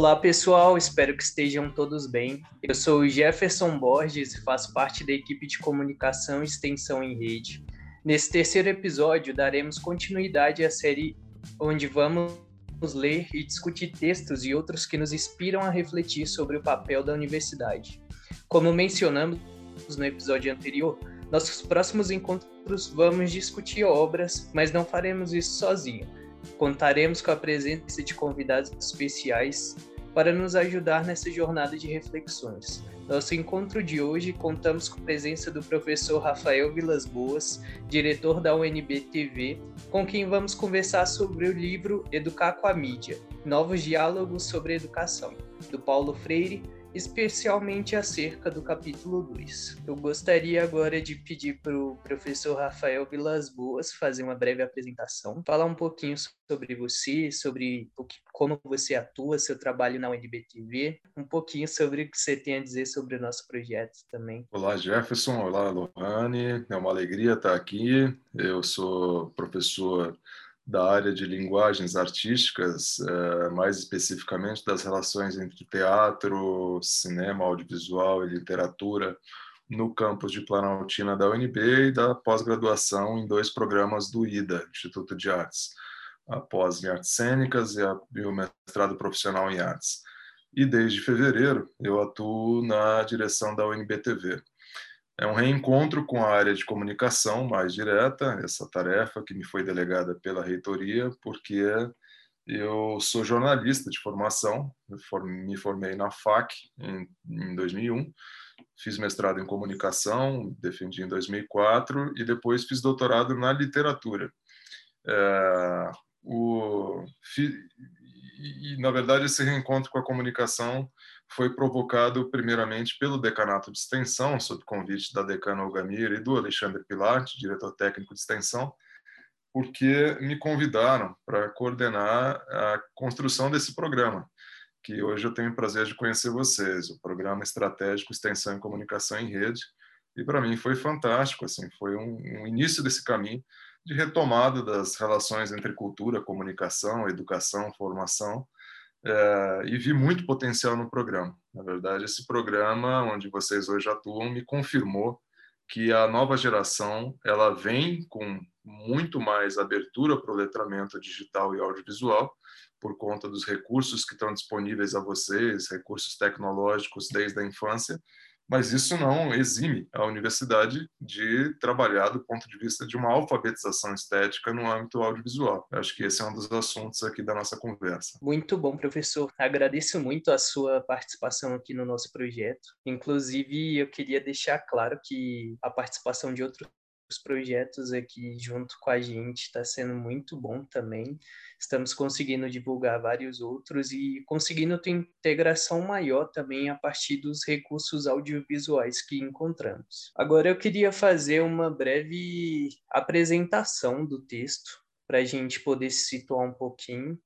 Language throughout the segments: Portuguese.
Olá pessoal, espero que estejam todos bem. Eu sou o Jefferson Borges e faço parte da equipe de comunicação e extensão em rede. Nesse terceiro episódio, daremos continuidade à série onde vamos ler e discutir textos e outros que nos inspiram a refletir sobre o papel da universidade. Como mencionamos no episódio anterior, nossos próximos encontros vamos discutir obras, mas não faremos isso sozinho. Contaremos com a presença de convidados especiais para nos ajudar nessa jornada de reflexões. Nosso encontro de hoje contamos com a presença do professor Rafael Vilas Boas, diretor da UNB TV, com quem vamos conversar sobre o livro Educar com a Mídia: Novos Diálogos sobre Educação, do Paulo Freire especialmente acerca do capítulo 2. Eu gostaria agora de pedir para o professor Rafael Vilas Boas fazer uma breve apresentação, falar um pouquinho sobre você, sobre como você atua, seu trabalho na UNBTV, um pouquinho sobre o que você tem a dizer sobre o nosso projeto também. Olá, Jefferson. Olá, Lohane. É uma alegria estar aqui. Eu sou professor da área de linguagens artísticas, eh, mais especificamente das relações entre teatro, cinema, audiovisual e literatura no campus de Planaltina da UNB e da pós-graduação em dois programas do IDA, Instituto de Artes, a pós em artes cênicas e, a, e o mestrado profissional em artes. E desde fevereiro eu atuo na direção da UNB-TV. É um reencontro com a área de comunicação mais direta, essa tarefa que me foi delegada pela reitoria, porque eu sou jornalista de formação, me formei na FAC em 2001, fiz mestrado em comunicação, defendi em 2004 e depois fiz doutorado na literatura. É, o, e, na verdade, esse reencontro com a comunicação foi provocado primeiramente pelo decanato de extensão, sob convite da decana Olgamir e do Alexandre Pilate, diretor técnico de extensão, porque me convidaram para coordenar a construção desse programa, que hoje eu tenho o prazer de conhecer vocês, o Programa Estratégico Extensão e Comunicação em Rede, e para mim foi fantástico, assim, foi um, um início desse caminho de retomada das relações entre cultura, comunicação, educação, formação, é, e vi muito potencial no programa. Na verdade, esse programa, onde vocês hoje atuam, me confirmou que a nova geração ela vem com muito mais abertura para o letramento digital e audiovisual, por conta dos recursos que estão disponíveis a vocês, recursos tecnológicos desde a infância, mas isso não exime a universidade de trabalhar do ponto de vista de uma alfabetização estética no âmbito audiovisual. Acho que esse é um dos assuntos aqui da nossa conversa. Muito bom, professor. Agradeço muito a sua participação aqui no nosso projeto. Inclusive, eu queria deixar claro que a participação de outros projetos aqui junto com a gente está sendo muito bom também estamos conseguindo divulgar vários outros e conseguindo ter integração maior também a partir dos recursos audiovisuais que encontramos. Agora eu queria fazer uma breve apresentação do texto para a gente poder se situar um pouquinho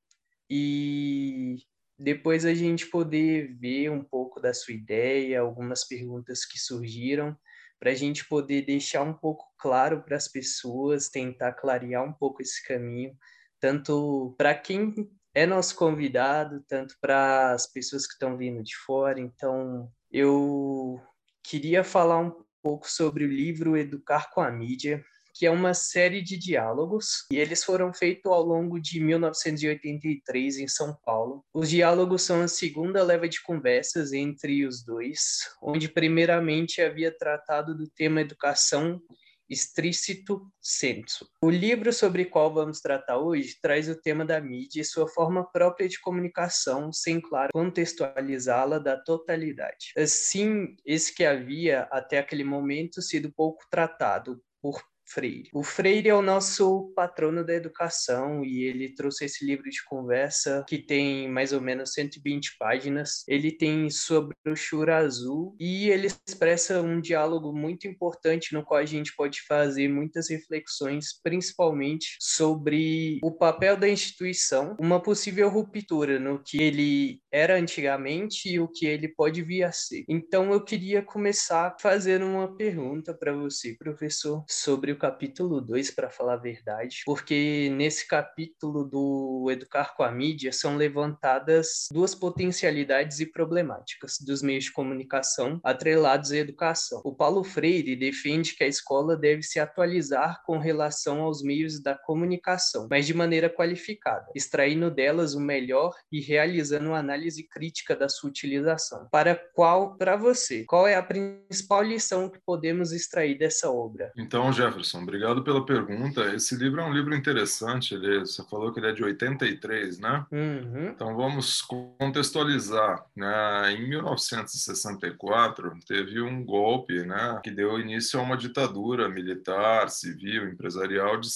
e depois a gente poder ver um pouco da sua ideia, algumas perguntas que surgiram, para a gente poder deixar um pouco claro para as pessoas, tentar clarear um pouco esse caminho tanto para quem é nosso convidado, tanto para as pessoas que estão vindo de fora. Então, eu queria falar um pouco sobre o livro Educar com a Mídia, que é uma série de diálogos, e eles foram feitos ao longo de 1983 em São Paulo. Os diálogos são a segunda leva de conversas entre os dois, onde primeiramente havia tratado do tema educação Extricito Senso. O livro sobre qual vamos tratar hoje traz o tema da mídia e sua forma própria de comunicação, sem, claro, contextualizá-la da totalidade. Assim, esse que havia, até aquele momento, sido pouco tratado por Freire. O Freire é o nosso patrono da educação e ele trouxe esse livro de conversa que tem mais ou menos 120 páginas. Ele tem sua brochura azul e ele expressa um diálogo muito importante no qual a gente pode fazer muitas reflexões, principalmente sobre o papel da instituição, uma possível ruptura no que ele era antigamente e o que ele pode vir a ser. Então eu queria começar fazendo uma pergunta para você, professor, sobre o capítulo 2, para falar a verdade, porque nesse capítulo do Educar com a Mídia são levantadas duas potencialidades e problemáticas dos meios de comunicação atrelados à educação. O Paulo Freire defende que a escola deve se atualizar com relação aos meios da comunicação, mas de maneira qualificada, extraindo delas o melhor e realizando uma análise crítica da sua utilização. Para qual, para você, qual é a principal lição que podemos extrair dessa obra? Então, Jefferson, obrigado pela pergunta. Esse livro é um livro interessante. Ele, você falou que ele é de 83, né? Uhum. Então, vamos contextualizar. Né? Em 1964, teve um golpe né, que deu início a uma ditadura militar, civil, empresarial de,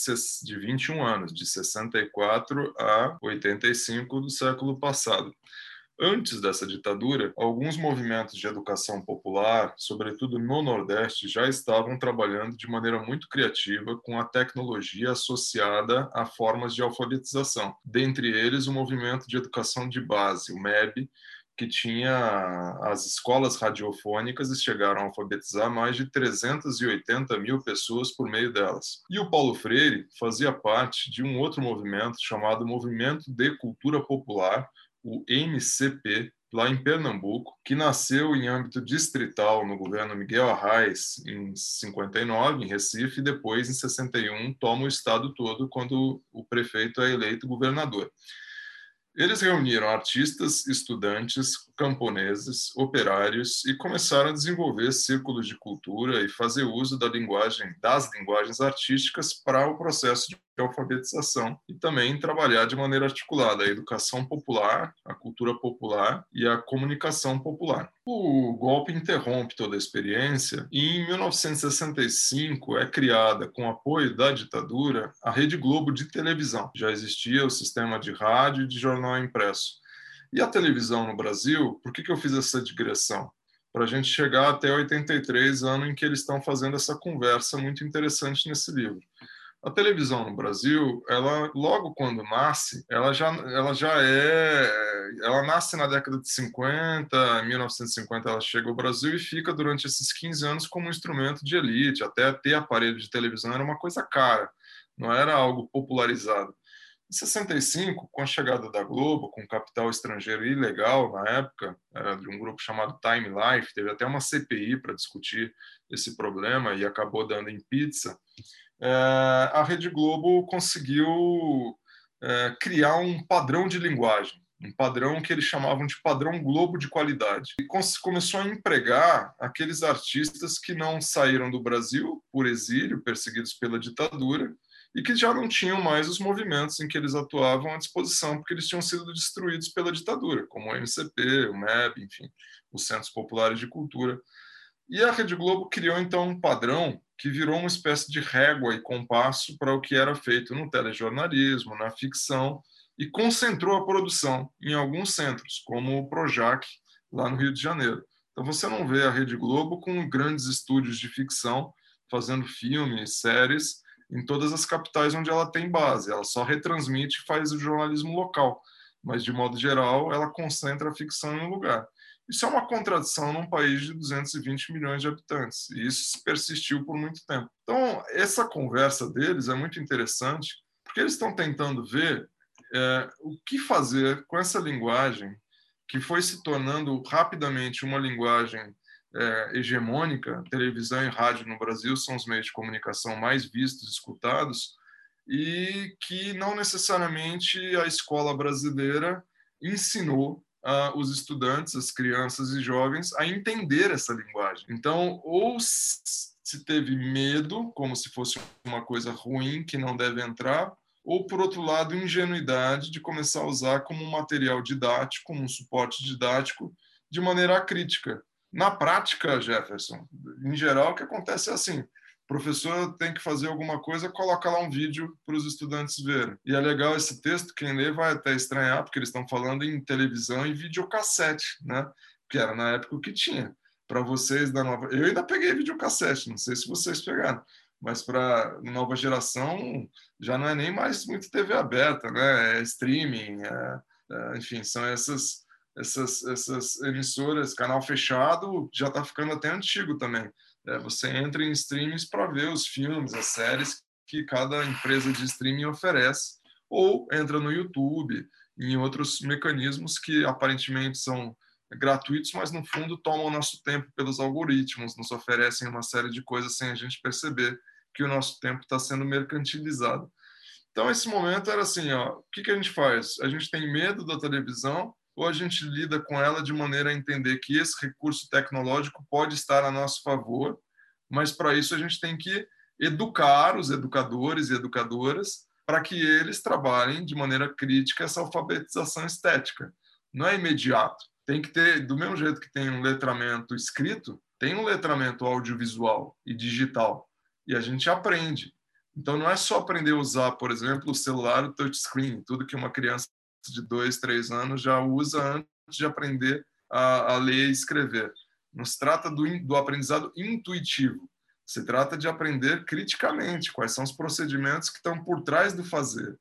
de 21 anos, de 64 a 85 do século passado. Antes dessa ditadura, alguns movimentos de educação popular, sobretudo no Nordeste, já estavam trabalhando de maneira muito criativa com a tecnologia associada a formas de alfabetização. Dentre eles, o movimento de educação de base, o MEB, que tinha as escolas radiofônicas e chegaram a alfabetizar mais de 380 mil pessoas por meio delas. E o Paulo Freire fazia parte de um outro movimento chamado Movimento de Cultura Popular, o MCP, lá em Pernambuco, que nasceu em âmbito distrital no governo Miguel Arraes em 59, em Recife, e depois, em 61, toma o estado todo quando o prefeito é eleito governador. Eles reuniram artistas, estudantes, camponeses, operários e começaram a desenvolver círculos de cultura e fazer uso da linguagem, das linguagens artísticas para o processo de alfabetização e também trabalhar de maneira articulada a educação popular, a cultura popular e a comunicação popular. O golpe interrompe toda a experiência e em 1965 é criada, com apoio da ditadura, a Rede Globo de televisão. Já existia o sistema de rádio e de jornal impresso. E a televisão no Brasil, por que, que eu fiz essa digressão? Para a gente chegar até 83, ano em que eles estão fazendo essa conversa muito interessante nesse livro. A televisão no Brasil, ela logo quando nasce, ela já, ela já é, ela nasce na década de 50, 1950 ela chega ao Brasil e fica durante esses 15 anos como um instrumento de elite, até ter aparelho de televisão era uma coisa cara, não era algo popularizado. Em 65, com a chegada da Globo, com capital estrangeiro ilegal na época, era de um grupo chamado Time Life, teve até uma CPI para discutir esse problema e acabou dando em pizza a Rede Globo conseguiu é, criar um padrão de linguagem, um padrão que eles chamavam de padrão Globo de qualidade. E começou a empregar aqueles artistas que não saíram do Brasil por exílio, perseguidos pela ditadura, e que já não tinham mais os movimentos em que eles atuavam à disposição, porque eles tinham sido destruídos pela ditadura, como o MCP, o MEB, enfim, os Centros Populares de Cultura. E a Rede Globo criou então um padrão que virou uma espécie de régua e compasso para o que era feito no telejornalismo, na ficção, e concentrou a produção em alguns centros, como o Projac, lá no Rio de Janeiro. Então você não vê a Rede Globo com grandes estúdios de ficção fazendo filmes, séries em todas as capitais onde ela tem base. Ela só retransmite e faz o jornalismo local, mas de modo geral ela concentra a ficção em um lugar. Isso é uma contradição num país de 220 milhões de habitantes, e isso persistiu por muito tempo. Então, essa conversa deles é muito interessante, porque eles estão tentando ver é, o que fazer com essa linguagem que foi se tornando rapidamente uma linguagem é, hegemônica. Televisão e rádio no Brasil são os meios de comunicação mais vistos, escutados, e que não necessariamente a escola brasileira ensinou os estudantes, as crianças e jovens a entender essa linguagem. Então, ou se teve medo, como se fosse uma coisa ruim que não deve entrar, ou, por outro lado, ingenuidade de começar a usar como um material didático, como um suporte didático, de maneira crítica. Na prática, Jefferson, em geral, o que acontece é assim: professor tem que fazer alguma coisa, coloca lá um vídeo para os estudantes verem. E é legal esse texto, quem lê vai até estranhar, porque eles estão falando em televisão e videocassete, né? Que era na época o que tinha. Para vocês da nova. Eu ainda peguei videocassete, não sei se vocês pegaram, mas para nova geração já não é nem mais muito TV aberta, né? É streaming, é... É... enfim, são essas. Essas, essas emissoras, canal fechado, já está ficando até antigo também É, você entra em streams para ver os filmes, as séries que cada empresa de streaming oferece, ou entra no YouTube, em outros mecanismos que aparentemente são gratuitos, mas no fundo tomam nosso tempo pelos algoritmos, nos oferecem uma série de coisas sem a gente perceber que o nosso tempo está sendo mercantilizado. Então, esse momento era assim: ó, o que, que a gente faz? A gente tem medo da televisão ou a gente lida com ela de maneira a entender que esse recurso tecnológico pode estar a nosso favor, mas para isso a gente tem que educar os educadores e educadoras para que eles trabalhem de maneira crítica essa alfabetização estética. Não é imediato. Tem que ter, do mesmo jeito que tem um letramento escrito, tem um letramento audiovisual e digital. E a gente aprende. Então, não é só aprender a usar, por exemplo, o celular, o touchscreen, tudo que uma criança de dois, três anos já usa antes de aprender a, a ler e escrever. Não se trata do, do aprendizado intuitivo, se trata de aprender criticamente quais são os procedimentos que estão por trás do fazer.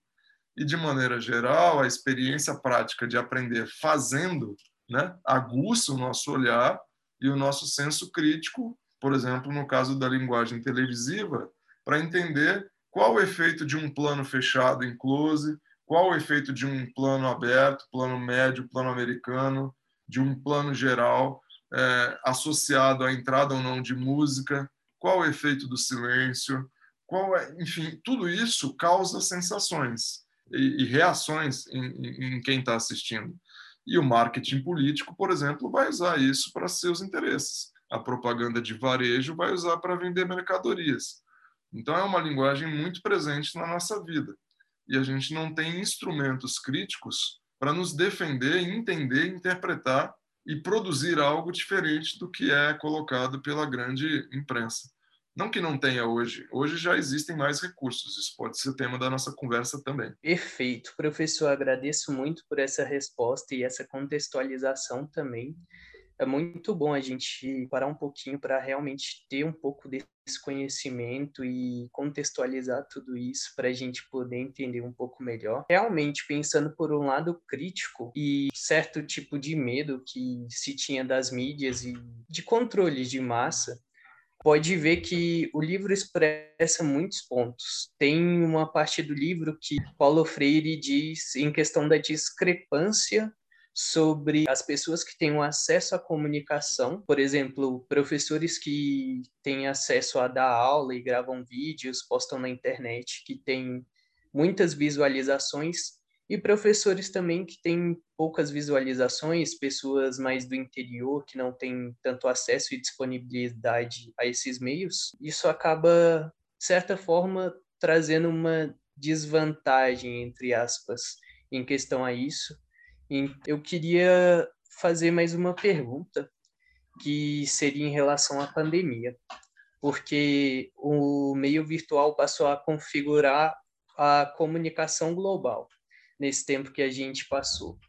E, de maneira geral, a experiência prática de aprender fazendo né, aguça o nosso olhar e o nosso senso crítico, por exemplo, no caso da linguagem televisiva, para entender qual o efeito de um plano fechado em close, qual o efeito de um plano aberto, plano médio, plano americano, de um plano geral é, associado à entrada ou não de música, qual o efeito do silêncio, qual é, enfim, tudo isso causa sensações e, e reações em, em quem está assistindo. E o marketing político, por exemplo, vai usar isso para seus interesses. A propaganda de varejo vai usar para vender mercadorias. Então, é uma linguagem muito presente na nossa vida. E a gente não tem instrumentos críticos para nos defender, entender, interpretar e produzir algo diferente do que é colocado pela grande imprensa. Não que não tenha hoje, hoje já existem mais recursos, isso pode ser tema da nossa conversa também. Perfeito, professor, agradeço muito por essa resposta e essa contextualização também. É muito bom a gente parar um pouquinho para realmente ter um pouco desse conhecimento e contextualizar tudo isso para a gente poder entender um pouco melhor. Realmente, pensando por um lado crítico e certo tipo de medo que se tinha das mídias e de controle de massa, pode ver que o livro expressa muitos pontos. Tem uma parte do livro que Paulo Freire diz em questão da discrepância sobre as pessoas que têm acesso à comunicação, por exemplo, professores que têm acesso a dar aula e gravam vídeos, postam na internet, que têm muitas visualizações e professores também que têm poucas visualizações, pessoas mais do interior que não têm tanto acesso e disponibilidade a esses meios, isso acaba, de certa forma, trazendo uma desvantagem, entre aspas, em questão a isso. Eu queria fazer mais uma pergunta, que seria em relação à pandemia, porque o meio virtual passou a configurar a comunicação global nesse tempo que a gente passou.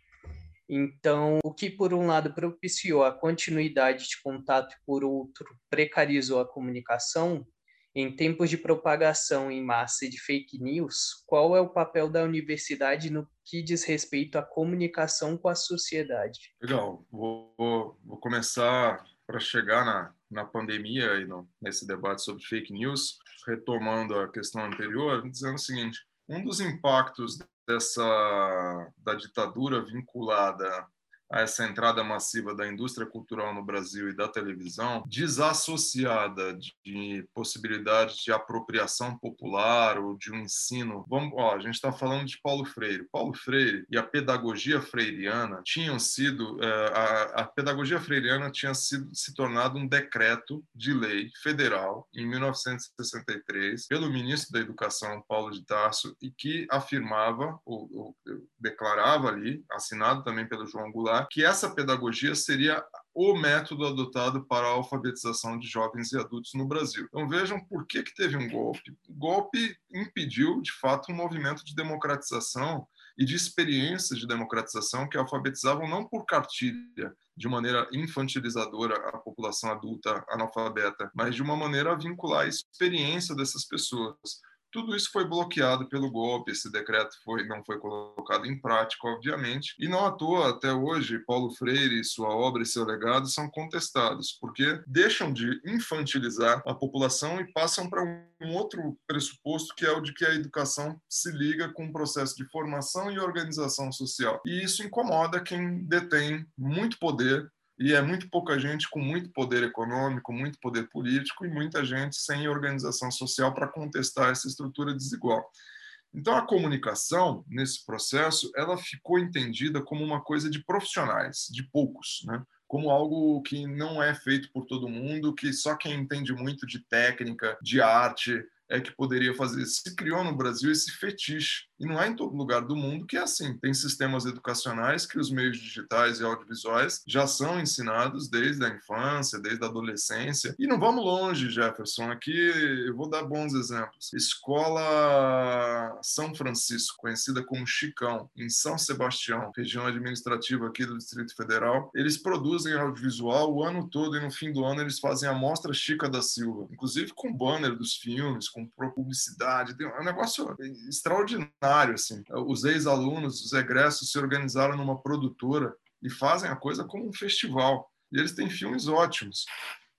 Então, o que por um lado propiciou a continuidade de contato por outro precarizou a comunicação, em tempos de propagação em massa de fake news, qual é o papel da universidade no que diz respeito à comunicação com a sociedade? Legal, vou, vou começar para chegar na, na pandemia e no, nesse debate sobre fake news, retomando a questão anterior, dizendo o seguinte: um dos impactos dessa da ditadura vinculada a essa entrada massiva da indústria cultural no Brasil e da televisão, desassociada de possibilidades de apropriação popular ou de um ensino. Vamos, ó, a gente está falando de Paulo Freire. Paulo Freire e a pedagogia freiriana tinham sido é, a, a pedagogia freiriana tinha sido se tornado um decreto de lei federal em 1963 pelo ministro da Educação Paulo de Tarso e que afirmava ou, ou declarava ali, assinado também pelo João Goulart que essa pedagogia seria o método adotado para a alfabetização de jovens e adultos no Brasil. Então vejam por que, que teve um golpe. O golpe impediu, de fato, um movimento de democratização e de experiências de democratização que alfabetizavam não por cartilha, de maneira infantilizadora a população adulta analfabeta, mas de uma maneira a vincular a experiência dessas pessoas Tudo isso foi bloqueado pelo golpe, esse decreto foi, não foi colocado em prática, obviamente, e não à toa, até hoje, Paulo Freire, sua obra e seu legado são contestados, porque deixam de infantilizar a população e passam para um outro pressuposto, que é o de que a educação se liga com um processo de formação e organização social. E isso incomoda quem detém muito poder e é muito pouca gente com muito poder econômico, muito poder político e muita gente sem organização social para contestar essa estrutura desigual. Então a comunicação nesse processo ela ficou entendida como uma coisa de profissionais, de poucos, né? Como algo que não é feito por todo mundo, que só quem entende muito de técnica, de arte, é que poderia fazer. Se criou no Brasil esse fetiche e não é em todo lugar do mundo que é assim. Tem sistemas educacionais que os meios digitais e audiovisuais já são ensinados desde a infância, desde a adolescência. E não vamos longe, Jefferson. Aqui eu vou dar bons exemplos. Escola São Francisco, conhecida como Chicão, em São Sebastião, região administrativa aqui do Distrito Federal. Eles produzem audiovisual o ano todo e no fim do ano eles fazem a Mostra Chica da Silva, inclusive com banner dos filmes, com publicidade. É um negócio extraordinário assim. Os ex-alunos, os egressos se organizaram numa produtora e fazem a coisa como um festival. E eles têm filmes ótimos.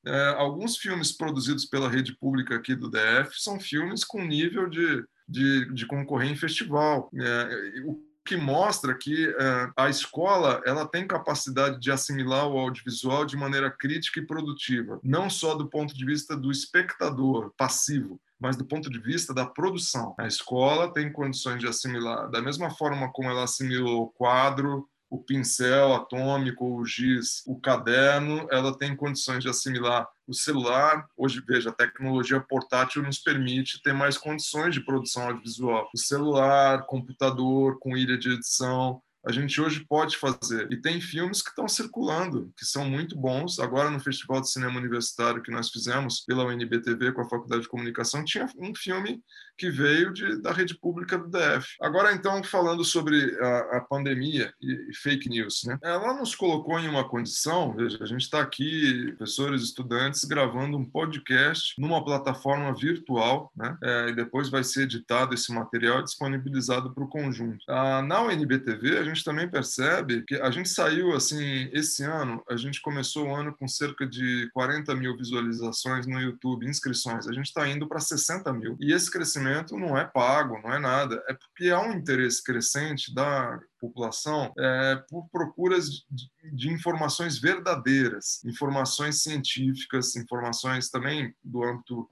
É, alguns filmes produzidos pela rede pública aqui do DF são filmes com nível de, de, de concorrer em festival. É, o que mostra que é, a escola ela tem capacidade de assimilar o audiovisual de maneira crítica e produtiva, não só do ponto de vista do espectador passivo, mas do ponto de vista da produção. A escola tem condições de assimilar, da mesma forma como ela assimilou o quadro, o pincel atômico, o giz, o caderno, ela tem condições de assimilar o celular. Hoje, veja, a tecnologia portátil nos permite ter mais condições de produção audiovisual. O celular, computador com ilha de edição, a gente hoje pode fazer. E tem filmes que estão circulando, que são muito bons. Agora, no Festival de Cinema Universitário que nós fizemos pela UNBTV com a Faculdade de Comunicação, tinha um filme que veio de, da rede pública do DF. Agora, então, falando sobre a, a pandemia e, e, fake news, né? ela nos colocou em uma condição, veja, a gente está aqui, professores, estudantes, gravando um podcast numa plataforma virtual, né? É, e depois vai ser editado esse material e disponibilizado para o conjunto. Ah, na UNBTV, a gente também percebe que a gente saiu, assim, esse ano, a gente começou o ano com cerca de 40 mil visualizações no YouTube, inscrições. A gente está indo para 60 mil. E esse crescimento não é pago, não é nada. É porque há um interesse crescente da população é, por procuras de, de, informações verdadeiras, informações científicas, informações também do âmbito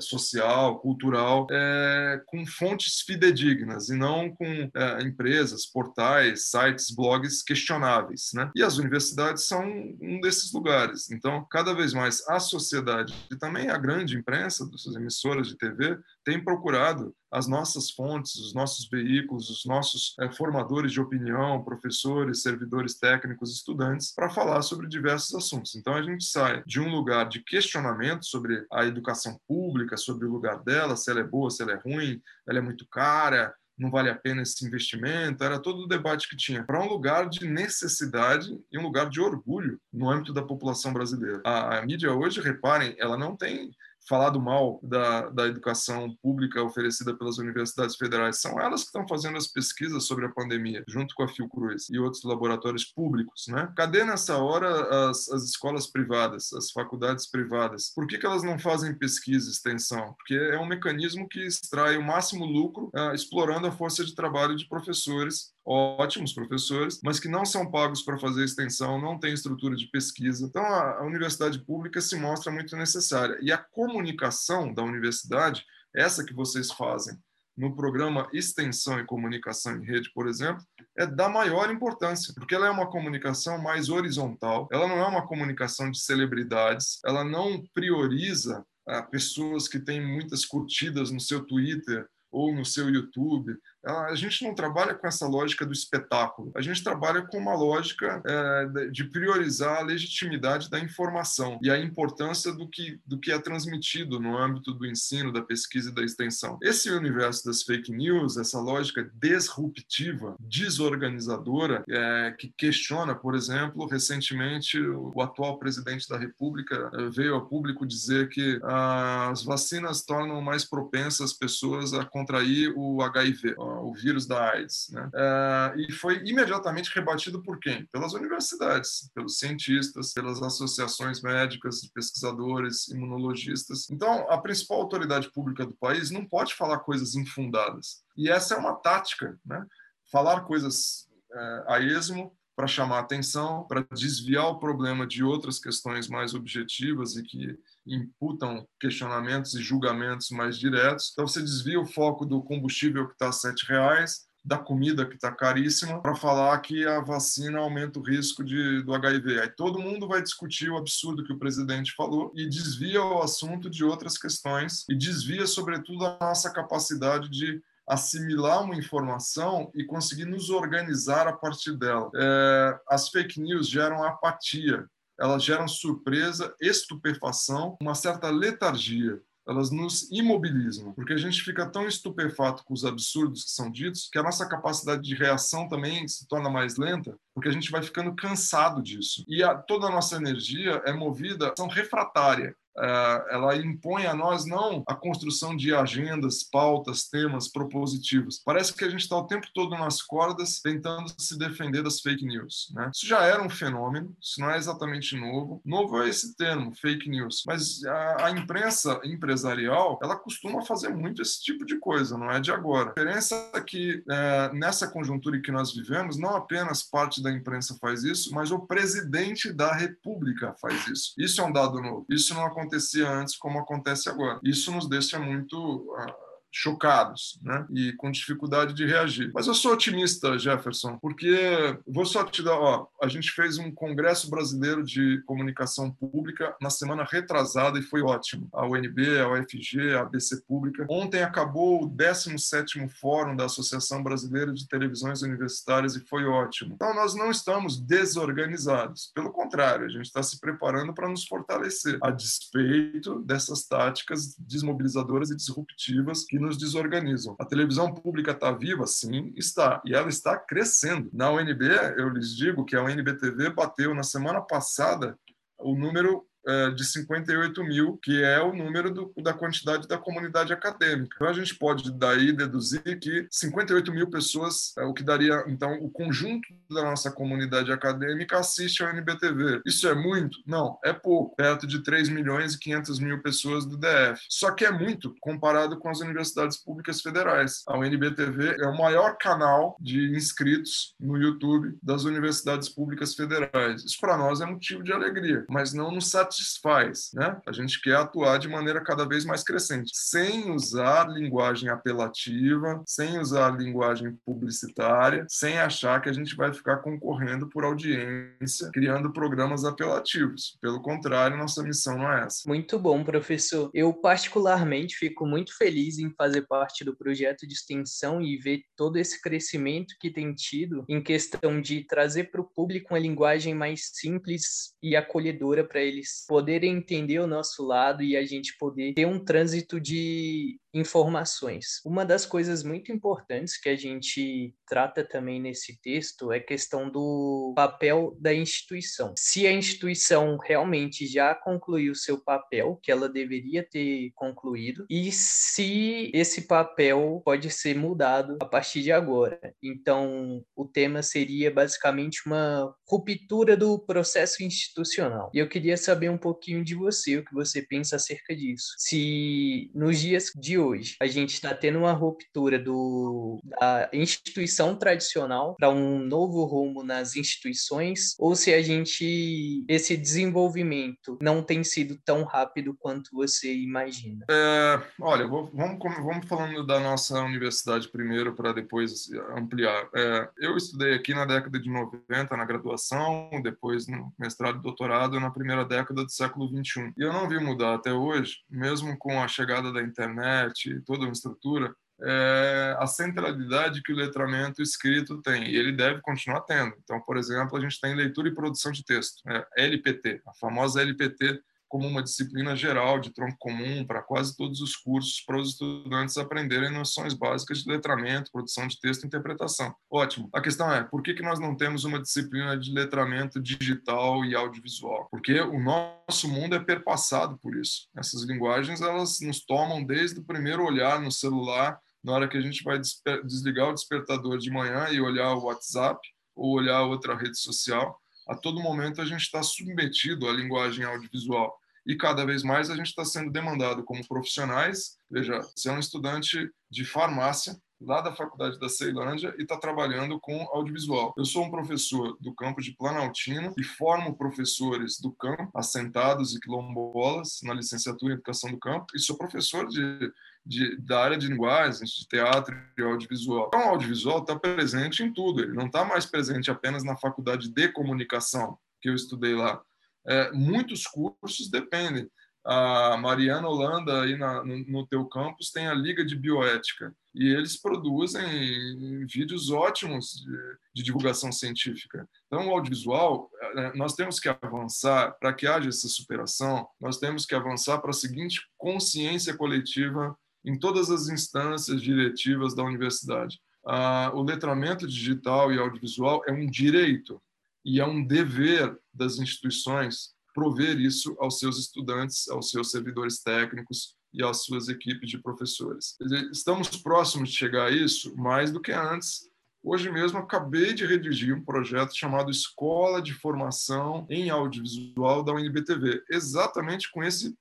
social, cultural, é, com fontes fidedignas e não com é, empresas, portais, sites, blogs questionáveis. Né? E as universidades são um desses lugares. Então, cada vez mais a sociedade e também a grande imprensa, das emissoras de TV, tem procurado as nossas fontes, os nossos veículos, os nossos é, formadores de opinião, professores, servidores técnicos, estudantes, para falar sobre diversos assuntos. Então a gente sai de um lugar de questionamento sobre a educação pública, sobre o lugar dela, se ela é boa, se ela é ruim, ela é muito cara, não vale a pena esse investimento, era todo o debate que tinha, para um lugar de necessidade e um lugar de orgulho no âmbito da população brasileira. A, a mídia hoje, reparem, ela não tem falado mal da, da educação pública oferecida pelas universidades federais. São elas que estão fazendo as pesquisas sobre a pandemia, junto com a Fiocruz e outros laboratórios públicos. Né? Cadê nessa hora as, as escolas privadas, as faculdades privadas? Por que, que elas não fazem pesquisa e extensão? Porque é um mecanismo que extrai o máximo lucro uh, explorando a força de trabalho de professores ótimos professores, mas que não são pagos para fazer extensão, não tem estrutura de pesquisa. Então, a, a universidade pública se mostra muito necessária. E a comunicação da universidade, essa que vocês fazem no programa Extensão e Comunicação em Rede, por exemplo, é da maior importância, porque ela é uma comunicação mais horizontal, ela não é uma comunicação de celebridades, ela não prioriza ah, pessoas que têm muitas curtidas no seu Twitter ou no seu YouTube. A gente não trabalha com essa lógica do espetáculo, a gente trabalha com uma lógica é, de priorizar a legitimidade da informação e a importância do que, do que é transmitido no âmbito do ensino, da pesquisa e da extensão. Esse universo das fake news, essa lógica disruptiva, desorganizadora, é, que questiona, por exemplo, recentemente o atual presidente da República é, veio ao público dizer que ah, as vacinas tornam mais propensas as pessoas a contrair o HIV o vírus da AIDS. Né? É, e foi imediatamente rebatido por quem? Pelas universidades, pelos cientistas, pelas associações médicas, pesquisadores, imunologistas. Então, a principal autoridade pública do país não pode falar coisas infundadas. E essa é uma tática, né? falar coisas é, a esmo para chamar atenção, para desviar o problema de outras questões mais objetivas e que imputam questionamentos e julgamentos mais diretos. Então, você desvia o foco do combustível que está a R$ reais da comida que está caríssima para falar que a vacina aumenta o risco de, do HIV. Aí todo mundo vai discutir o absurdo que o presidente falou e desvia o assunto de outras questões e desvia, sobretudo, a nossa capacidade de assimilar uma informação e conseguir nos organizar a partir dela. É, as fake news geram apatia, elas geram surpresa, estupefação, uma certa letargia. Elas nos imobilizam, porque a gente fica tão estupefato com os absurdos que são ditos que a nossa capacidade de reação também se torna mais lenta, porque a gente vai ficando cansado disso. E a, toda a nossa energia é movida ação refratária. É, ela impõe a nós não a construção de agendas, pautas, temas propositivos. Parece que a gente está o tempo todo nas cordas tentando se defender das fake news. Né? Isso já era um fenômeno, isso não é exatamente novo. Novo é esse termo, fake news. Mas a, a imprensa empresarial, ela costuma fazer muito esse tipo de coisa, não é de agora. A diferença é que é, nessa conjuntura que nós vivemos, não apenas parte da imprensa faz isso, mas o presidente da República faz isso. Isso é um dado novo. Isso não acontecia antes como acontece agora. Isso nos deixa muito uh, chocados né? e com dificuldade de reagir. Mas eu sou otimista, Jefferson, porque vou só te dar, ó, a gente fez um congresso brasileiro de comunicação pública na semana retrasada e foi ótimo. A UNB, a UFG, a ABC Pública. Ontem acabou o 17º Fórum da Associação Brasileira de Televisões Universitárias e foi ótimo. Então nós não estamos desorganizados, pelo contrário, a gente está se preparando para nos fortalecer, a despeito dessas táticas desmobilizadoras e disruptivas que nos desorganizam. A televisão pública está viva? Sim, está. E ela está crescendo. Na UNB, eu lhes digo que a UNB-TV bateu na semana passada o número é, de 58 mil, que é o número do, da quantidade da comunidade acadêmica. Então, a gente pode daí deduzir que 58 mil pessoas, é o que daria, então, o conjunto da nossa comunidade acadêmica assiste ao NBTV. Isso é muito? Não, é pouco, perto de 3 milhões e 500 mil pessoas do DF. Só que é muito comparado com as universidades públicas federais. A UNBTV é o maior canal de inscritos no YouTube das universidades públicas federais. Isso para nós é motivo de alegria, mas não nos satisfaz satisfaz, né? A gente quer atuar de maneira cada vez mais crescente, sem usar linguagem apelativa, sem usar linguagem publicitária, sem achar que a gente vai ficar concorrendo por audiência, criando programas apelativos. Pelo contrário, nossa missão não é essa. Muito bom, professor. Eu particularmente fico muito feliz em fazer parte do projeto de extensão e ver todo esse crescimento que tem tido em questão de trazer para o público uma linguagem mais simples e acolhedora para eles poderem entender o nosso lado e a gente poder ter um trânsito de informações. Uma das coisas muito importantes que a gente trata também nesse texto é a questão do papel da instituição. Se a instituição realmente já concluiu seu papel, que ela deveria ter concluído, e se esse papel pode ser mudado a partir de agora. Então, o tema seria basicamente uma ruptura do processo institucional. E eu queria saber um pouquinho de você, o que você pensa acerca disso. Se nos dias de hoje a gente está tendo uma ruptura do, da instituição tradicional para um novo rumo nas instituições, ou se a gente esse desenvolvimento não tem sido tão rápido quanto você imagina. É, olha, vou, vamos, vamos falando da nossa universidade primeiro para depois ampliar. É, eu estudei aqui na década de 90 na graduação, depois no mestrado e doutorado na primeira década do século 21. E eu não vi mudar até hoje, mesmo com a chegada da internet, toda uma estrutura, é, a centralidade que o letramento escrito tem, e ele deve continuar tendo. Então, por exemplo, a gente tem leitura e produção de texto, é, LPT, a famosa LPT como uma disciplina geral de tronco comum para quase todos os cursos para os estudantes aprenderem noções básicas de letramento, produção de texto e interpretação. Ótimo. A questão é, por que, que nós não temos uma disciplina de letramento digital e audiovisual? Porque o nosso mundo é perpassado por isso. Essas linguagens, elas nos tomam desde o primeiro olhar no celular, na hora que a gente vai desligar o despertador de manhã e olhar o WhatsApp ou olhar outra rede social, a todo momento a gente está submetido à linguagem audiovisual e cada vez mais a gente está sendo demandado como profissionais. Veja, você é um estudante de farmácia lá da Faculdade da Ceilândia e está trabalhando com audiovisual. Eu sou um professor do campo de Planaltino e formo professores do campo, assentados e quilombolas, na licenciatura em Educação do Campo, e sou professor de de, da área de linguagens, de teatro e audiovisual. Então, o audiovisual está presente em tudo, ele não está mais presente apenas na faculdade de comunicação, que eu estudei lá. É, muitos cursos dependem. A Mariana Holanda, aí na, no, no teu campus, tem a Liga de Bioética, e eles produzem vídeos ótimos de, de divulgação científica. Então, o audiovisual, é, nós temos que avançar para que haja essa superação, nós temos que avançar para a seguinte consciência coletiva em todas as instâncias diretivas da universidade. Ah, o letramento digital e audiovisual é um direito e é um dever das instituições prover isso aos seus estudantes, aos seus servidores técnicos e às suas equipes de professores. Estamos próximos de chegar a isso mais do que antes. Hoje mesmo acabei de redigir um projeto chamado Escola de Formação em Audiovisual da UNBTV, exatamente com esse.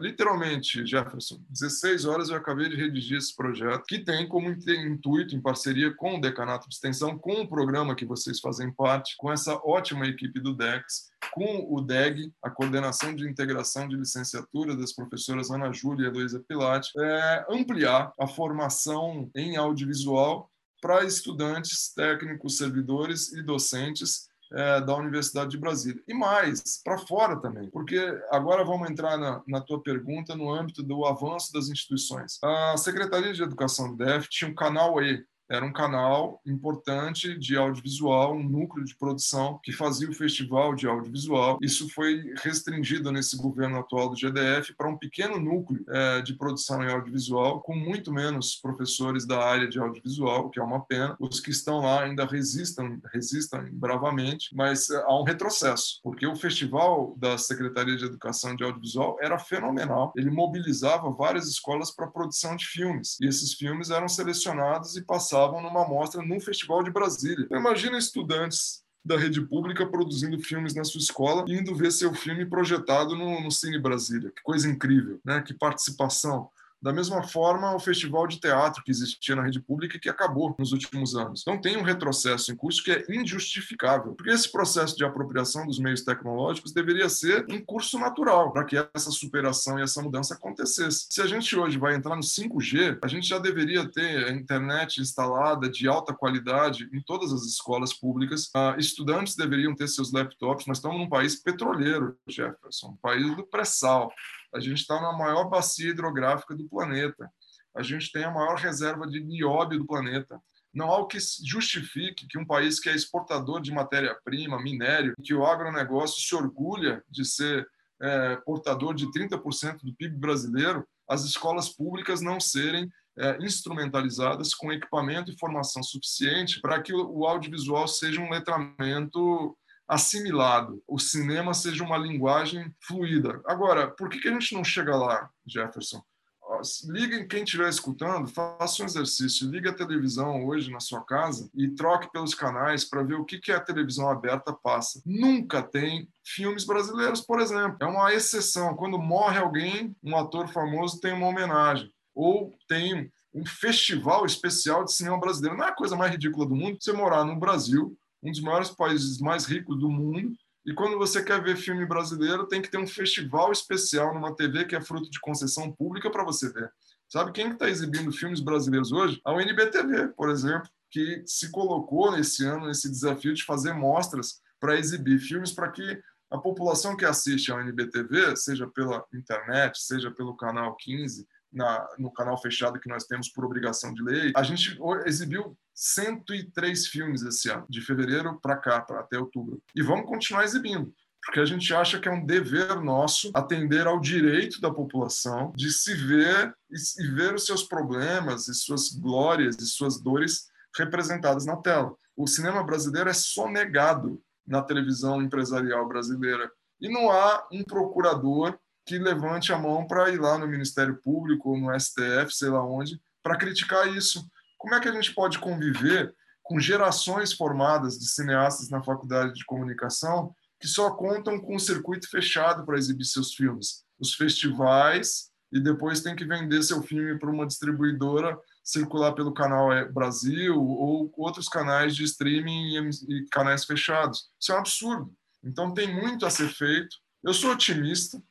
Literalmente, Jefferson, 16 horas eu acabei de redigir esse projeto, que tem como intuito, em parceria com o Decanato de Extensão, com o programa que vocês fazem parte, com essa ótima equipe do DEX, com o DEG, a Coordenação de Integração de Licenciatura das professoras Ana Júlia e Heloísa Pilate, é, ampliar a formação em audiovisual para estudantes, técnicos, servidores e docentes é, da Universidade de Brasília. E mais, para fora também, porque agora vamos entrar na, na tua pergunta no âmbito do avanço das instituições. A Secretaria de Educação do DF tinha um canal E, era um canal importante de audiovisual, um núcleo de produção que fazia o festival de audiovisual. Isso foi restringido nesse governo atual do GDF para um pequeno núcleo é, de produção em audiovisual, com muito menos professores da área de audiovisual, o que é uma pena. Os que estão lá ainda resistam, resistem bravamente, mas é, há um retrocesso, porque o festival da Secretaria de Educação de Audiovisual era fenomenal. Ele mobilizava várias escolas para produção de filmes, e esses filmes eram selecionados e passados estavam numa mostra num festival de Brasília. Imagina estudantes da rede pública produzindo filmes na sua escola e indo ver seu filme projetado no, no Cine Brasília. Que coisa incrível, né? Que participação. Da mesma forma, o festival de teatro que existia na rede pública e que acabou nos últimos anos. Então, tem um retrocesso em curso que é injustificável, porque esse processo de apropriação dos meios tecnológicos deveria ser um curso natural para que essa superação e essa mudança acontecesse. Se a gente hoje vai entrar no 5G, a gente já deveria ter a internet instalada de alta qualidade em todas as escolas públicas. Uh, estudantes deveriam ter seus laptops. Nós estamos num país petroleiro, Jefferson, um país do pré-sal. A gente está na maior bacia hidrográfica do planeta. A gente tem a maior reserva de nióbio do planeta. Não há o que justifique que um país que é exportador de matéria-prima, minério, que o agronegócio se orgulha de ser é, portador de 30% do PIB brasileiro, as escolas públicas não serem é, instrumentalizadas com equipamento e formação suficiente para que o audiovisual seja um letramento assimilado, o cinema seja uma linguagem fluida. Agora, por que, a gente não chega lá, Jefferson? Liga quem estiver escutando, faça um exercício, liga a televisão hoje na sua casa e troque pelos canais para ver o que, que a televisão aberta passa. Nunca tem filmes brasileiros, por exemplo. É uma exceção. Quando morre alguém, um ator famoso tem uma homenagem. Ou tem um festival especial de cinema brasileiro. Não é a coisa mais ridícula do mundo você morar no Brasil, um dos maiores países mais ricos do mundo. E quando você quer ver filme brasileiro, tem que ter um festival especial numa TV que é fruto de concessão pública para você ver. Sabe quem está exibindo filmes brasileiros hoje? A UNBTV, por exemplo, que se colocou nesse ano nesse desafio de fazer mostras para exibir filmes para que a população que assiste a UNBTV, seja pela internet, seja pelo canal 15, na, no canal fechado que nós temos por obrigação de lei, a gente exibiu 103 filmes esse ano, de fevereiro para cá, para até outubro. E vamos continuar exibindo porque a gente acha que é um dever nosso atender ao direito da população de se ver e ver os seus problemas e suas glórias e suas dores representadas na tela. O cinema brasileiro é sonegado na televisão empresarial brasileira e não há um procurador que levante a mão para ir lá no Ministério Público no STF, sei lá onde, para criticar isso. Como é que a gente pode conviver com gerações formadas de cineastas na faculdade de comunicação que só contam com um circuito fechado para exibir seus filmes? Os festivais, e depois tem que vender seu filme para uma distribuidora circular pelo canal é, Brasil ou outros canais de streaming e canais fechados. Isso é um absurdo. Então tem muito a ser feito. Eu sou otimista,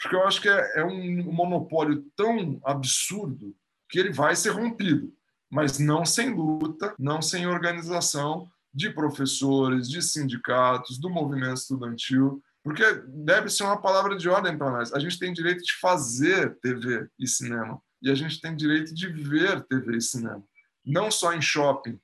porque eu acho que é, é um monopólio tão absurdo que ele vai ser rompido, mas não sem luta, não sem organização de professores, de sindicatos, do movimento estudantil, porque deve ser uma palavra de ordem para nós. A gente tem direito de fazer TV e cinema, e a gente tem direito de ver TV e cinema, não só em shopping.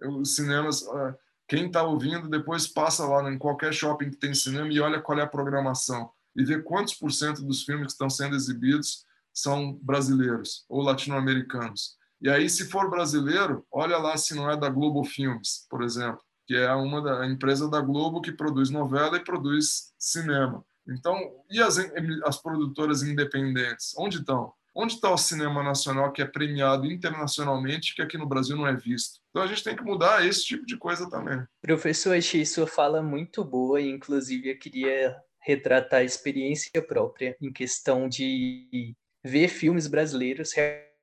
Os cinemas, ah, quem está ouvindo, depois passa lá em qualquer shopping que tem cinema e olha qual é a programação e ver quantos por cento dos filmes que estão sendo exibidos são brasileiros ou latino-americanos. E aí, se for brasileiro, olha lá se não é da Globo Filmes, por exemplo, que é uma da empresa da Globo que produz novela e produz cinema. Então, e as, as produtoras independentes? Onde estão? Onde está o cinema nacional que é premiado internacionalmente que aqui no Brasil não é visto? Então a gente tem que mudar esse tipo de coisa também. Professor, achei sua fala muito boa inclusive eu queria retratar a experiência própria em questão de ver filmes brasileiros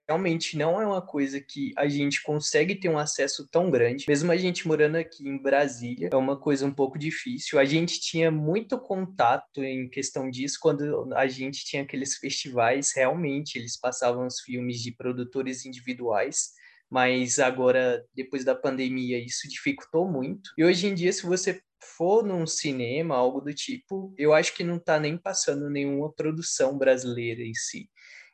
realmente não é uma coisa que a gente consegue ter um acesso tão grande. Mesmo a gente morando aqui em Brasília, é uma coisa um pouco difícil. A gente tinha muito contato em questão disso quando a gente tinha aqueles festivais, realmente eles passavam os filmes de produtores individuais mas agora, depois da pandemia, isso dificultou muito. E hoje em dia, se você for num cinema, algo do tipo, eu acho que não está nem passando nenhuma produção brasileira em si.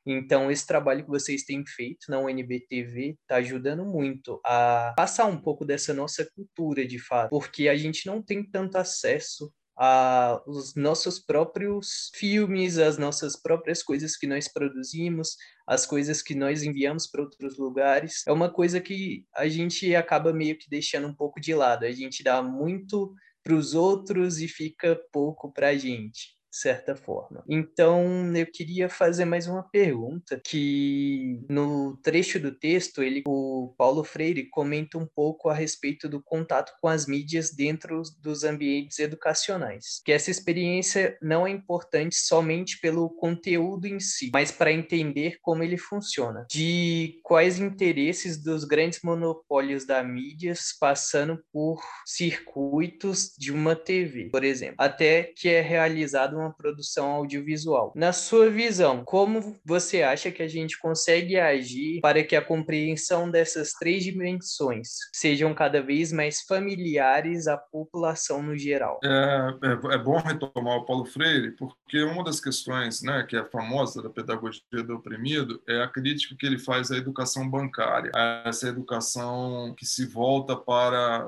Então, esse trabalho que vocês têm feito na UNBTV está ajudando muito a passar um pouco dessa nossa cultura, de fato, porque a gente não tem tanto acesso a os nossos próprios filmes, as nossas próprias coisas que nós produzimos, as coisas que nós enviamos para outros lugares. É uma coisa que a gente acaba meio que deixando um pouco de lado. A gente dá muito para os outros e fica pouco para a gente certa forma. Então, eu queria fazer mais uma pergunta que no trecho do texto, ele, o Paulo Freire comenta um pouco a respeito do contato com as mídias dentro dos ambientes educacionais. Que essa experiência não é importante somente pelo conteúdo em si, mas para entender como ele funciona. De quais interesses dos grandes monopólios da mídia passando por circuitos de uma TV, por exemplo, até que é realizado uma produção audiovisual. Na sua visão, como você acha que a gente consegue agir para que a compreensão dessas três dimensões sejam cada vez mais familiares à população no geral? É, é, é bom retomar o Paulo Freire, porque uma das questões né, que é famosa da pedagogia do oprimido é a crítica que ele faz à educação bancária, essa educação que se volta para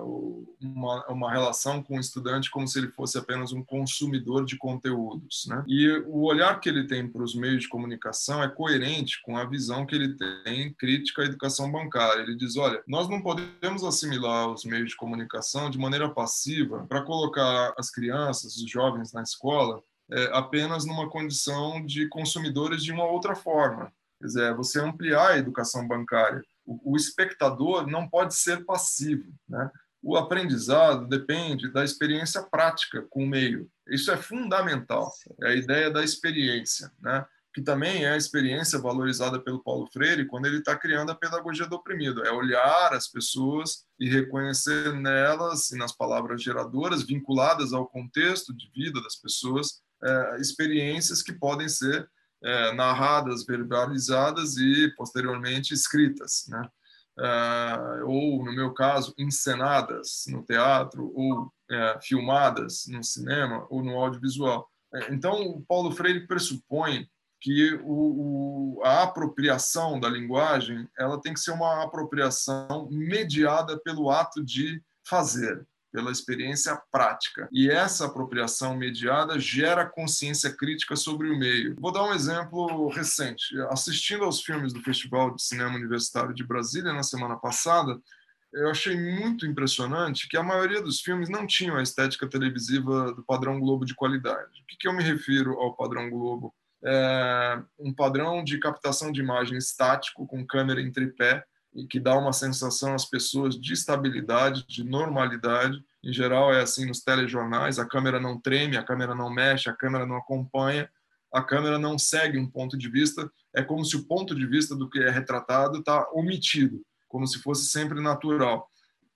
uma, uma relação com o estudante como se ele fosse apenas um consumidor de conteúdo Né? E o olhar que ele tem para os meios de comunicação é coerente com a visão que ele tem crítica à educação bancária. Ele diz: olha, nós não podemos assimilar os meios de comunicação de maneira passiva para colocar as crianças, os jovens na escola é, apenas numa condição de consumidores de uma outra forma. Quer dizer, é você ampliar a educação bancária. O, o espectador não pode ser passivo, né? o aprendizado depende da experiência prática com o meio. Isso é fundamental, é a ideia da experiência, né? que também é a experiência valorizada pelo Paulo Freire quando ele está criando a pedagogia do oprimido. É olhar as pessoas e reconhecer nelas e nas palavras geradoras, vinculadas ao contexto de vida das pessoas, é, experiências que podem ser é, narradas, verbalizadas e posteriormente escritas. Né? uh, ou, no meu caso, encenadas no teatro, ou uh, filmadas no cinema ou no audiovisual. É, então, o Paulo Freire pressupõe que o, o, a apropriação da linguagem ela tem que ser uma apropriação mediada pelo ato de fazer, pela experiência prática. E essa apropriação mediada gera consciência crítica sobre o meio. Vou dar um exemplo recente. Assistindo aos filmes do Festival de Cinema Universitário de Brasília na semana passada, eu achei muito impressionante que a maioria dos filmes não tinham a estética televisiva do padrão Globo de qualidade. O que, que eu me refiro ao padrão Globo? É um padrão de captação de imagem estático, com câmera em tripé, e que dá uma sensação às pessoas de estabilidade, de normalidade. Em geral, é assim nos telejornais: a câmera não treme, a câmera não mexe, a câmera não acompanha, a câmera não segue um ponto de vista. É como se o ponto de vista do que é retratado está omitido como se fosse sempre natural.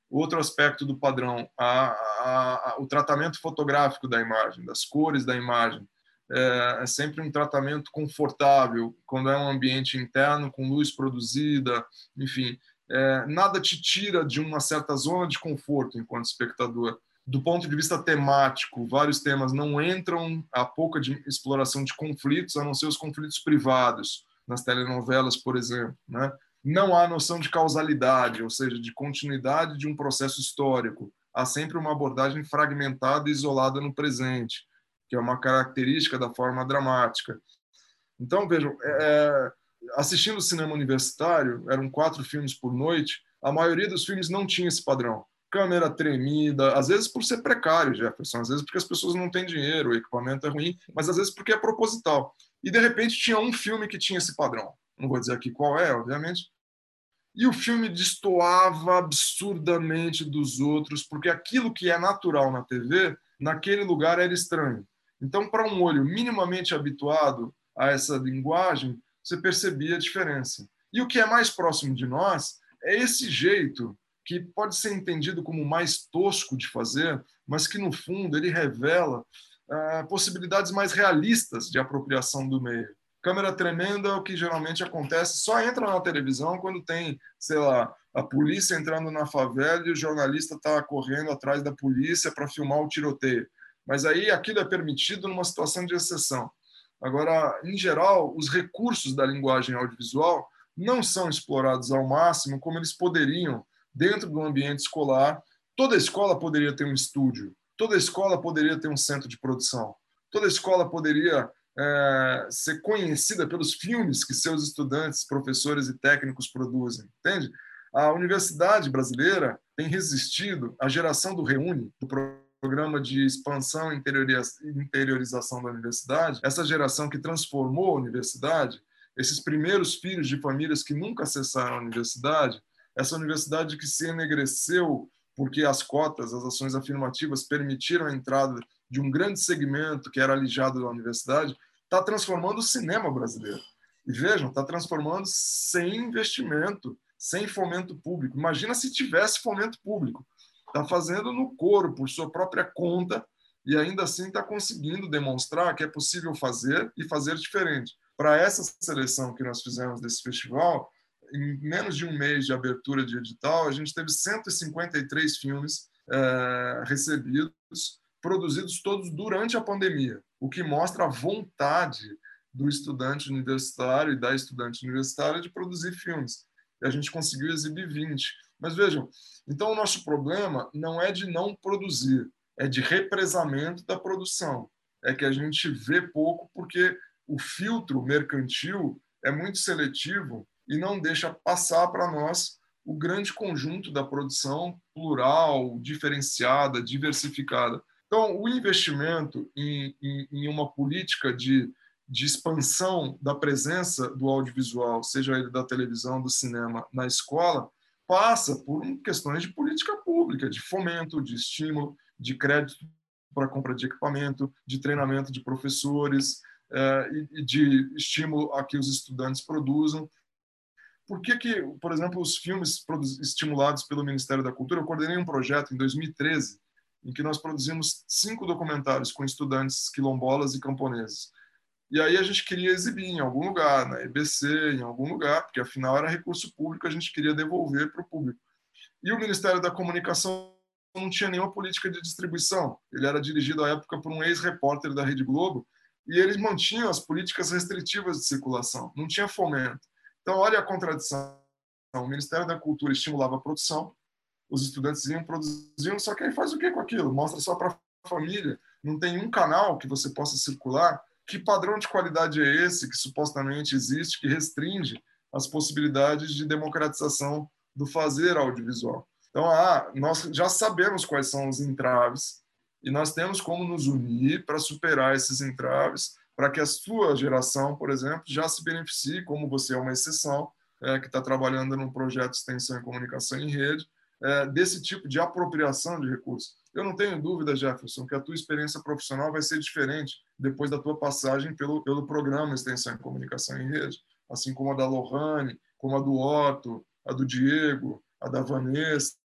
Outro aspecto do padrão, a, a, a, o tratamento fotográfico da imagem, das cores da imagem, é, é, sempre um tratamento confortável, quando é um ambiente interno, com luz produzida, enfim, é, nada te tira de uma certa zona de conforto enquanto espectador. Do ponto de vista temático, vários temas não entram a pouca de exploração de conflitos, a não ser os conflitos privados, nas telenovelas, por exemplo. Né? Não há noção de causalidade, ou seja, de continuidade de um processo histórico. Há sempre uma abordagem fragmentada e isolada no presente, que é uma característica da forma dramática. Então, vejam, é, é assistindo cinema universitário, eram quatro filmes por noite, a maioria dos filmes não tinha esse padrão. Câmera tremida, às vezes por ser precário, Jefferson, às vezes porque as pessoas não têm dinheiro, o equipamento é ruim, mas às vezes porque é proposital. E de repente tinha um filme que tinha esse padrão não vou dizer aqui qual é, obviamente. E o filme destoava absurdamente dos outros, porque aquilo que é natural na TV, naquele lugar era estranho. Então, para um olho minimamente habituado a essa linguagem, você percebia a diferença. E o que é mais próximo de nós é esse jeito que pode ser entendido como mais tosco de fazer, mas que no fundo ele revela ah, possibilidades mais realistas de apropriação do meio. Câmera tremenda é o que geralmente acontece, só entra na televisão quando tem, sei lá, a polícia entrando na favela e o jornalista está correndo atrás da polícia para filmar o tiroteio. Mas aí aquilo é permitido numa situação de exceção. Agora, em geral, os recursos da linguagem audiovisual não são explorados ao máximo como eles poderiam dentro do ambiente escolar. Toda escola poderia ter um estúdio, toda escola poderia ter um centro de produção, toda escola poderia é, ser conhecida pelos filmes que seus estudantes, professores e técnicos produzem, entende? A universidade brasileira tem resistido à geração do Reúne, do programa de expansão e interiorização da universidade, essa geração que transformou a universidade, esses primeiros filhos de famílias que nunca acessaram a universidade, essa universidade que se enegreceu porque as cotas, as ações afirmativas permitiram a entrada de um grande segmento que era alijado da universidade, está transformando o cinema brasileiro. E vejam, está transformando sem investimento, sem fomento público. Imagina se tivesse fomento público. Está fazendo no coro, por sua própria conta, e ainda assim está conseguindo demonstrar que é possível fazer e fazer diferente. Para essa seleção que nós fizemos desse festival, em menos de um mês de abertura de edital, a gente teve 153 filmes é, recebidos produzidos todos durante a pandemia, o que mostra a vontade do estudante universitário e da estudante universitária de produzir filmes. E a gente conseguiu exibir 20. Mas vejam, então o nosso problema não é de não produzir, é de represamento da produção. É que a gente vê pouco porque o filtro mercantil é muito seletivo e não deixa passar para nós o grande conjunto da produção plural, diferenciada, diversificada. Então, o investimento em, em, em uma política de, de expansão da presença do audiovisual, seja ele da televisão, do cinema, na escola, passa por questões de política pública, de fomento, de estímulo, de crédito para compra de equipamento, de treinamento de professores eh, e de estímulo a que os estudantes produzam. Por que, que por exemplo, os filmes estimulados pelo Ministério da Cultura, eu coordenei um projeto em 2013 em que nós produzimos cinco documentários com estudantes quilombolas e camponeses. E aí a gente queria exibir em algum lugar, na EBC, em algum lugar, porque afinal era recurso público, a gente queria devolver para o público. E o Ministério da Comunicação não tinha nenhuma política de distribuição. Ele era dirigido à época por um ex-repórter da Rede Globo, e eles mantinham as políticas restritivas de circulação, não tinha fomento. Então, olha a contradição. O Ministério da Cultura estimulava a produção, os estudantes iam produzindo, só que aí faz o que com aquilo? Mostra só para a família. Não tem um canal que você possa circular. Que padrão de qualidade é esse que supostamente existe, que restringe as possibilidades de democratização do fazer audiovisual? Então, ah, nós já sabemos quais são os entraves e nós temos como nos unir para superar esses entraves, para que a sua geração, por exemplo, já se beneficie, como você é uma exceção, é, que está trabalhando num projeto de extensão e comunicação em rede, é, desse tipo de apropriação de recursos. Eu não tenho dúvida, Jefferson, que a tua experiência profissional vai ser diferente depois da tua passagem pelo, pelo programa Extensão e Comunicação em Rede, assim como a da Lohane, como a do Otto, a do Diego, a da Vanessa,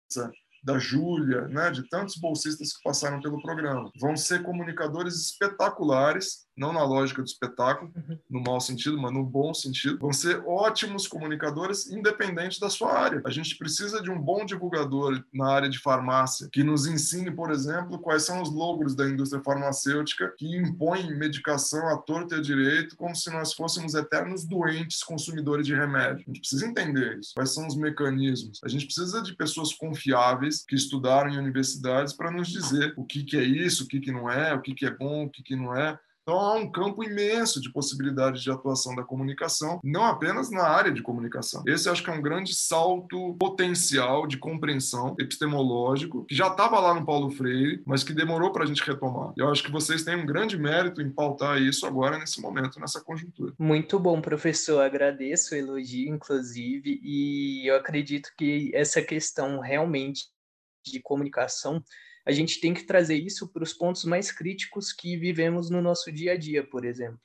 da Júlia, né, de tantos bolsistas que passaram pelo programa. Vão ser comunicadores espetaculares, não na lógica do espetáculo, uhum. no mau sentido, mas no bom sentido. Vão ser ótimos comunicadores, independente da sua área. A gente precisa de um bom divulgador na área de farmácia, que nos ensine, por exemplo, quais são os logros da indústria farmacêutica que impõem medicação à torta e à direito, como se nós fôssemos eternos doentes consumidores de remédio. A gente precisa entender isso. Quais são os mecanismos? A gente precisa de pessoas confiáveis que estudaram em universidades para nos dizer o que, que é isso, o que, que não é, o que, que é bom, o que, que não é. Então, há um campo imenso de possibilidades de atuação da comunicação, não apenas na área de comunicação. Esse acho que é um grande salto potencial de compreensão epistemológico, que já estava lá no Paulo Freire, mas que demorou para a gente retomar. Eu acho que vocês têm um grande mérito em pautar isso agora, nesse momento, nessa conjuntura. Muito bom, professor. Agradeço o elogio, inclusive, e eu acredito que essa questão realmente de comunicação a gente tem que trazer isso para os pontos mais críticos que vivemos no nosso dia a dia, por exemplo.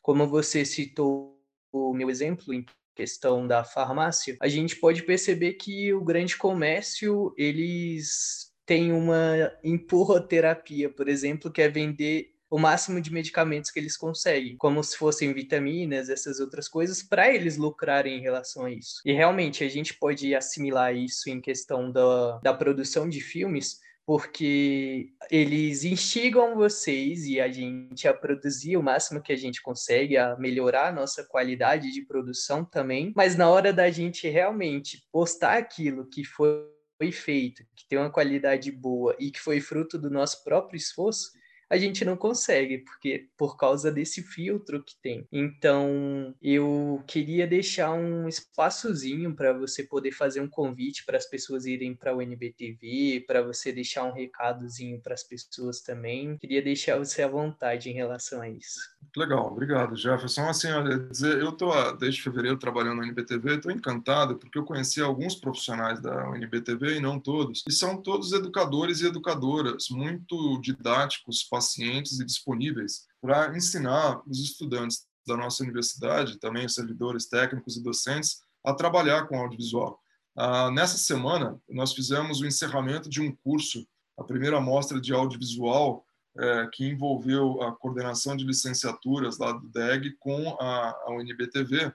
Como você citou o meu exemplo em questão da farmácia, a gente pode perceber que o grande comércio, eles têm uma empurroterapia, por exemplo, que é vender o máximo de medicamentos que eles conseguem, como se fossem vitaminas, essas outras coisas, para eles lucrarem em relação a isso. E realmente a gente pode assimilar isso em questão da, da produção de filmes, porque eles instigam vocês e a gente a produzir o máximo que a gente consegue, a melhorar a nossa qualidade de produção também, mas na hora da gente realmente postar aquilo que foi feito, que tem uma qualidade boa e que foi fruto do nosso próprio esforço, a gente não consegue, porque por causa desse filtro que tem. Então, eu queria deixar um espaçozinho para você poder fazer um convite para as pessoas irem para o NBTV, para você deixar um recadozinho para as pessoas também. Queria deixar você à vontade em relação a isso. Legal, obrigado, Jefferson. Assim, olha, dizer, eu estou desde fevereiro trabalhando no NBTV, estou encantado porque eu conheci alguns profissionais da UNBTV e não todos, e são todos educadores e educadoras, muito didáticos, pacientes e disponíveis para ensinar os estudantes da nossa universidade, também os servidores técnicos e docentes, a trabalhar com audiovisual. Ah, nessa semana, nós fizemos o encerramento de um curso, a primeira mostra de audiovisual é, que envolveu a coordenação de licenciaturas lá do DEG com a, a UNBTV,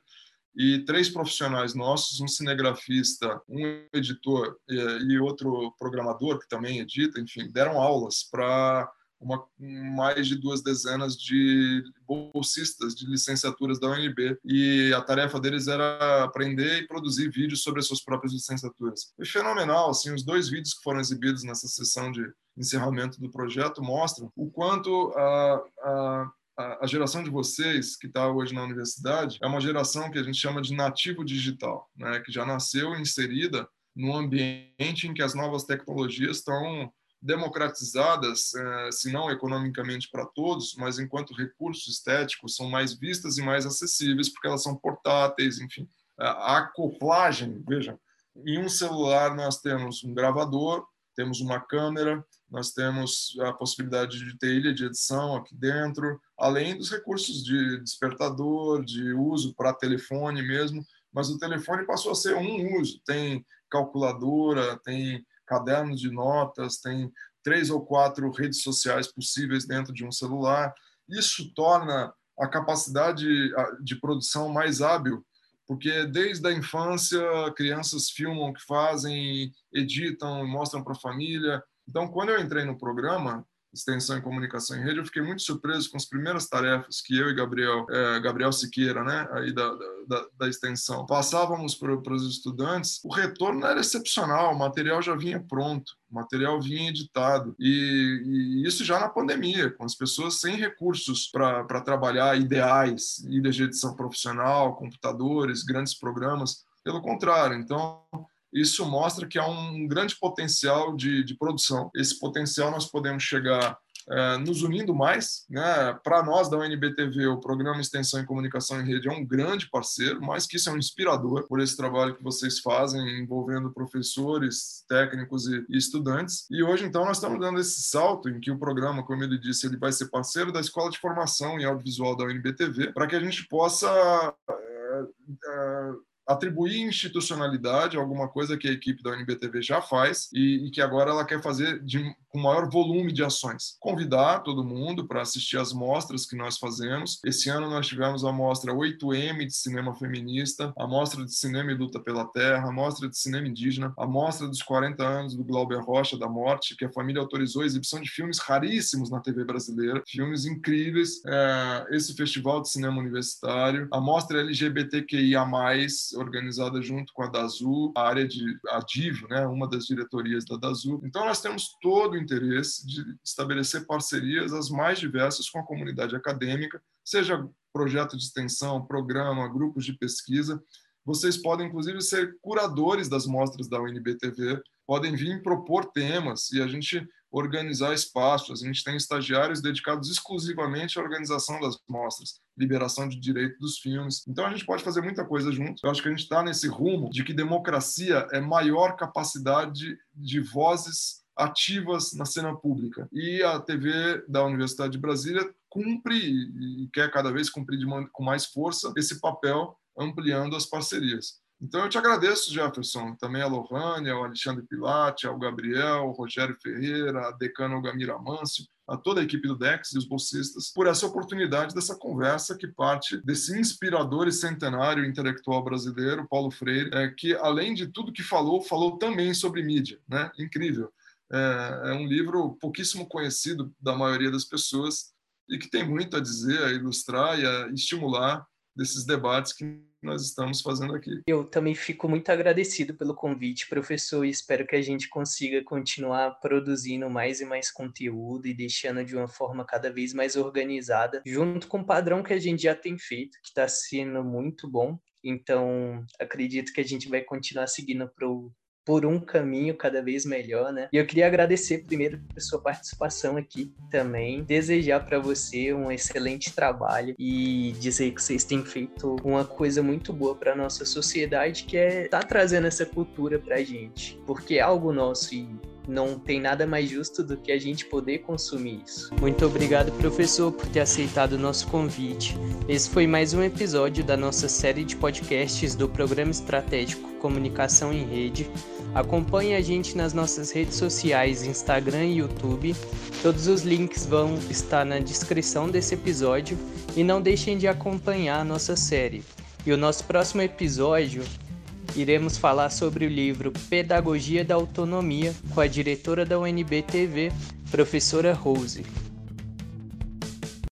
e três profissionais nossos, um cinegrafista, um editor e, e outro programador que também edita, enfim, deram aulas para uma, mais de duas dezenas de bolsistas de licenciaturas da UNB e a tarefa deles era aprender e produzir vídeos sobre as suas próprias licenciaturas. Foi fenomenal, assim, os dois vídeos que foram exibidos nessa sessão de encerramento do projeto mostram o quanto a, a a geração de vocês que está hoje na universidade é uma geração que a gente chama de nativo digital, né? que já nasceu inserida num ambiente em que as novas tecnologias estão democratizadas, eh, se não economicamente para todos, mas enquanto recursos estéticos são mais vistas e mais acessíveis, porque elas são portáteis, enfim. A acoplagem, vejam, em um celular nós temos um gravador, temos uma câmera, nós temos a possibilidade de ter ilha de edição aqui dentro, além dos recursos de despertador, de uso para telefone mesmo, mas o telefone passou a ser um uso. Tem calculadora, tem cadernos de notas, tem três ou quatro redes sociais possíveis dentro de um celular. Isso torna a capacidade de produção mais hábil, porque desde a infância crianças filmam o que fazem, editam, mostram para a família. Então, quando eu entrei no programa, extensão e comunicação em rede, eu fiquei muito surpreso com as primeiras tarefas que eu e Gabriel, é, Gabriel Siqueira, né, aí da, da, da extensão, passávamos para os estudantes, o retorno era excepcional, o material já vinha pronto, o material vinha editado. E, e isso já na pandemia, com as pessoas sem recursos para trabalhar ideais, ilhas de edição profissional, computadores, grandes programas. Pelo contrário, então isso mostra que há um grande potencial de, de produção. Esse potencial nós podemos chegar é, nos unindo mais. Né? Para nós da UNBTV, o Programa Extensão e Comunicação em Rede é um grande parceiro, mais que isso é um inspirador por esse trabalho que vocês fazem envolvendo professores, técnicos e, e estudantes. E hoje, então, nós estamos dando esse salto em que o programa, como ele disse, ele vai ser parceiro da Escola de Formação em Audiovisual da UNBTV, para que a gente possa é, é, atribuir institucionalidade alguma coisa que a equipe da UNBTV já faz e, e que agora ela quer fazer de, com maior volume de ações. Convidar todo mundo para assistir às mostras que nós fazemos. Esse ano nós tivemos a mostra 8M de cinema feminista, a mostra de cinema e luta pela terra, a mostra de cinema indígena, a mostra dos 40 anos do Glauber Rocha da Morte, que a família autorizou a exibição de filmes raríssimos na TV brasileira, filmes incríveis. É, esse festival de cinema universitário, a mostra LGBTQIA+, organizada junto com a DAZU, a área de a DIV, né, uma das diretorias da DAZU. Então nós temos todo o interesse de estabelecer parcerias as mais diversas com a comunidade acadêmica, seja projeto de extensão, programa, grupos de pesquisa. Vocês podem, inclusive, ser curadores das mostras da UNBTV, podem vir propor temas e a gente organizar espaços. A gente tem estagiários dedicados exclusivamente à organização das mostras, liberação de direito dos filmes. Então a gente pode fazer muita coisa junto. Eu acho que a gente está nesse rumo de que democracia é maior capacidade de vozes ativas na cena pública. E a TV da Universidade de Brasília cumpre e quer cada vez cumprir com mais força esse papel, ampliando as parcerias. Então eu te agradeço, Jefferson, também a Lohane, ao Alexandre Pilate, ao Gabriel, ao Rogério Ferreira, a decana Gamira Mâncio, a toda a equipe do DEX e os bolsistas por essa oportunidade dessa conversa que parte desse inspirador e centenário intelectual brasileiro, Paulo Freire, é, que além de tudo que falou, falou também sobre mídia, né? Incrível. É, é um livro pouquíssimo conhecido da maioria das pessoas e que tem muito a dizer, a ilustrar e a estimular desses debates que nós estamos fazendo aqui. Eu também fico muito agradecido pelo convite, professor, e espero que a gente consiga continuar produzindo mais e mais conteúdo e deixando de uma forma cada vez mais organizada, junto com o padrão que a gente já tem feito, que está sendo muito bom. Então, acredito que a gente vai continuar seguindo para o por um caminho cada vez melhor, né? E eu queria agradecer primeiro a sua participação aqui também, desejar para você um excelente trabalho e dizer que vocês têm feito uma coisa muito boa para nossa sociedade, que é tá trazendo essa cultura pra gente, porque é algo nosso e não tem nada mais justo do que a gente poder consumir isso. Muito obrigado, professor, por ter aceitado o nosso convite. Esse foi mais um episódio da nossa série de podcasts do Programa Estratégico Comunicação em Rede. Acompanhe a gente nas nossas redes sociais, Instagram e YouTube. Todos os links vão estar na descrição desse episódio e não deixem de acompanhar a nossa série. E o nosso próximo episódio iremos falar sobre o livro Pedagogia da Autonomia com a diretora da UNB TV, professora Rose.